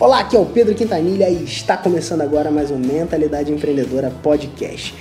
Olá, aqui é o Pedro Quintanilha e está começando agora mais um Mentalidade Empreendedora Podcast.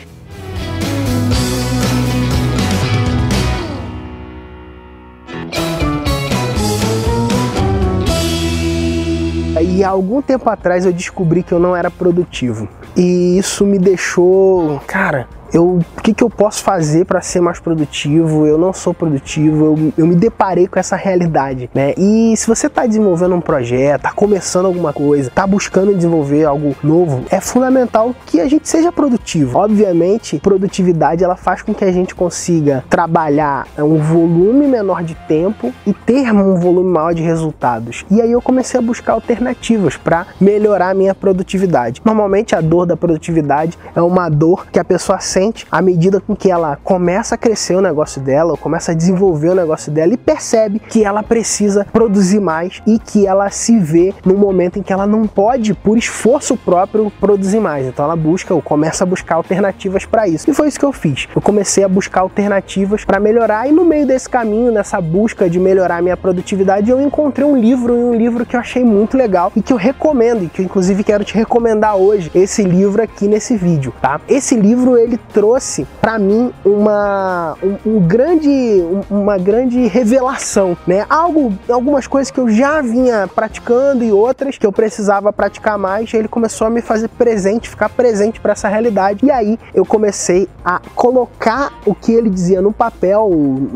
E há algum tempo atrás eu descobri que eu não era produtivo. E isso me deixou, cara, eu, o que, que eu posso fazer para ser mais produtivo? Eu não sou produtivo, eu, eu me deparei com essa realidade, né? E se você está desenvolvendo um projeto, está começando alguma coisa, está buscando desenvolver algo novo, é fundamental que a gente seja produtivo. Obviamente, produtividade ela faz com que a gente consiga trabalhar um volume menor de tempo e ter um volume maior de resultados. E aí eu comecei a buscar alternativas para melhorar a minha produtividade. Normalmente a dor da produtividade é uma dor que a pessoa sente adolescente, à medida com que ela começa a crescer o negócio dela, começa a desenvolver o negócio dela e percebe que ela precisa produzir mais e que ela se vê no momento em que ela não pode, por esforço próprio, produzir mais. Então ela busca ou começa a buscar alternativas para isso. E foi isso que eu fiz. Eu comecei a buscar alternativas para melhorar e no meio desse caminho, nessa busca de melhorar a minha produtividade, eu encontrei um livro e um livro que eu achei muito legal e que eu recomendo e que eu inclusive quero te recomendar hoje esse livro aqui nesse vídeo, tá? Esse livro ele trouxe para mim uma um, um, grande uma grande revelação, né? Algo algumas coisas que eu já vinha praticando e outras que eu precisava praticar mais, ele começou a me fazer presente, ficar presente para essa realidade. E aí eu comecei a colocar o que ele dizia no papel,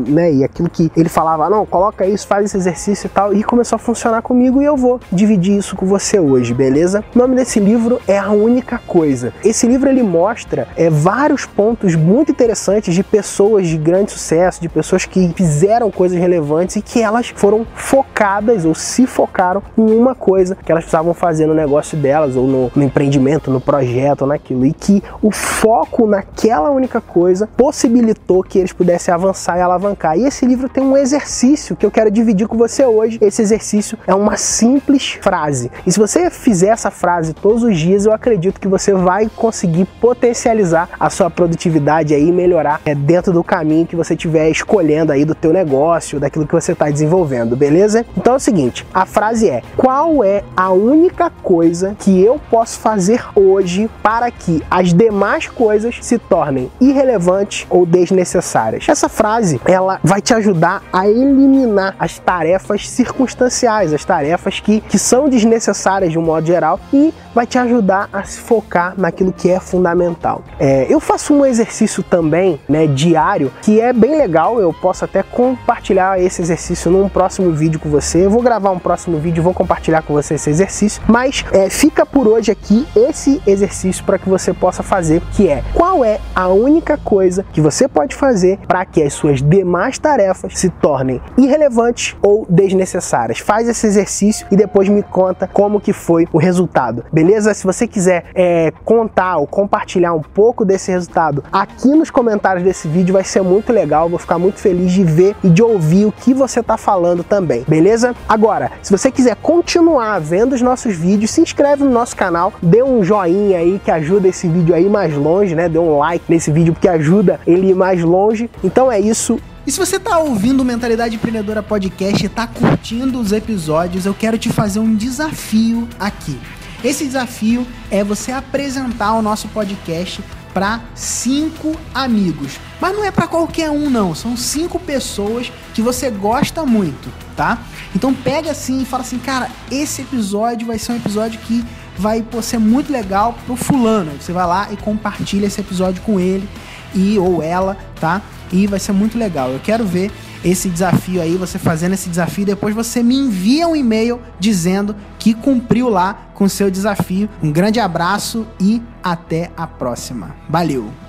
né? E aquilo que ele falava, não, coloca isso, faz esse exercício e tal, e começou a funcionar comigo e eu vou dividir isso com você hoje, beleza? O nome desse livro é A Única Coisa. Esse livro ele mostra é, vários pontos muito interessantes de pessoas de grande sucesso, de pessoas que fizeram coisas relevantes e que elas foram focadas ou se focaram em uma coisa que elas precisavam fazer no negócio delas, ou no, no empreendimento, no projeto, ou naquilo. E que o foco naquela única coisa possibilitou que eles pudessem avançar e alavancar. E esse livro tem um exercício que eu quero dividir com você hoje. Esse exercício é uma simples frase. E se você fizer essa frase todos os dias, eu acredito que você vai conseguir potencializar a sua produtividade aí melhorar é, dentro do caminho que você estiver escolhendo aí do teu negócio, daquilo que você está desenvolvendo, beleza? Então é o seguinte, a frase é: qual é a única coisa que eu posso fazer hoje para que as demais coisas se tornem irrelevantes ou desnecessárias? Essa frase ela vai te ajudar a eliminar as tarefas circunstanciais, as tarefas que, que são desnecessárias de um modo geral e vai te ajudar a se focar naquilo que é fundamental. É, eu faço um exercício também, né, diário, que é bem legal. Eu posso até compartilhar esse exercício num próximo vídeo com você. Eu vou gravar um próximo vídeo, vou compartilhar com você esse exercício. Mas é, fica por hoje aqui esse exercício para que você possa fazer, que é qual é a única coisa que você pode fazer para que as suas demais tarefas se tornem irrelevantes ou desnecessárias. Faz esse exercício e depois me conta como que foi o resultado, beleza? Se você quiser é, contar ou compartilhar um pouco desse resultado aqui nos comentários desse vídeo vai ser muito legal, vou ficar muito feliz de ver e de ouvir o que você está falando também, beleza? Agora, se você quiser continuar vendo os nossos vídeos, se inscreve no nosso canal, dê um joinha aí que ajuda esse vídeo aí mais longe, né? Dê um like nesse vídeo porque ajuda ele ir mais longe. Então é isso, e se você está ouvindo o Mentalidade Empreendedora Podcast e está curtindo os episódios, eu quero te fazer um desafio aqui. Esse desafio é você apresentar o nosso podcast para cinco amigos. Mas não é para qualquer um, não. São cinco pessoas que você gosta muito, tá? Então pega assim e fala assim, cara, esse episódio vai ser um episódio que vai pô, ser muito legal pro fulano. Você vai lá e compartilha esse episódio com ele e ou ela, tá? E vai ser muito legal. Eu quero ver esse desafio aí, você fazendo esse desafio, depois você me envia um e-mail dizendo que cumpriu lá com o seu desafio. Um grande abraço e até a próxima. Valeu!